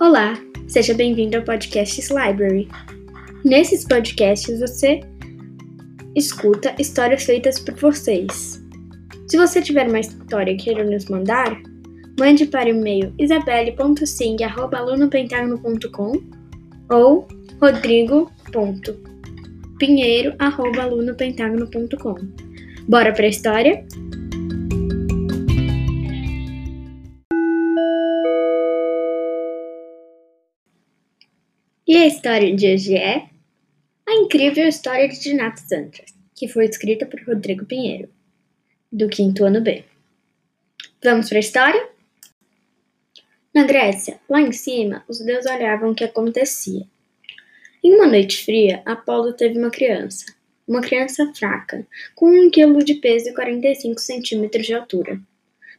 Olá, seja bem-vindo ao Podcasts Library. Nesses podcasts você escuta histórias feitas por vocês. Se você tiver uma história e queira nos mandar, mande para o e-mail isabelle.sing.alunopentagno.com ou rodrigo.pinheiro.alunopentagno.com. Bora para a história? E a história de hoje é A Incrível História de Dinato Santras, que foi escrita por Rodrigo Pinheiro, do quinto ano B. Vamos para a história? Na Grécia, lá em cima, os deuses olhavam o que acontecia. Em uma noite fria, Apolo teve uma criança, uma criança fraca, com um quilo de peso e 45 centímetros de altura.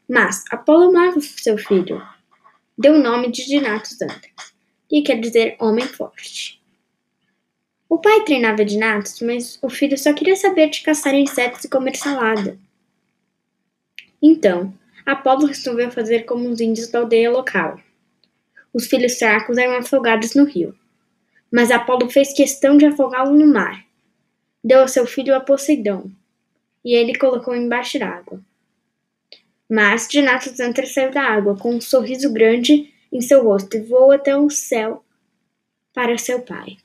Mas Apolo amava seu filho. Deu o nome de Dinato Santras que quer dizer homem forte. O pai treinava dinatos, mas o filho só queria saber de caçar insetos e comer salada. Então, Apolo resolveu fazer como os índios da aldeia local. Os filhos fracos eram afogados no rio, mas Apolo fez questão de afogá-lo no mar. Deu a seu filho a Poseidon, e ele colocou embaixo d'água. Mas Dinatos entra saiu da água com um sorriso grande em seu rosto e voou até o céu para seu pai.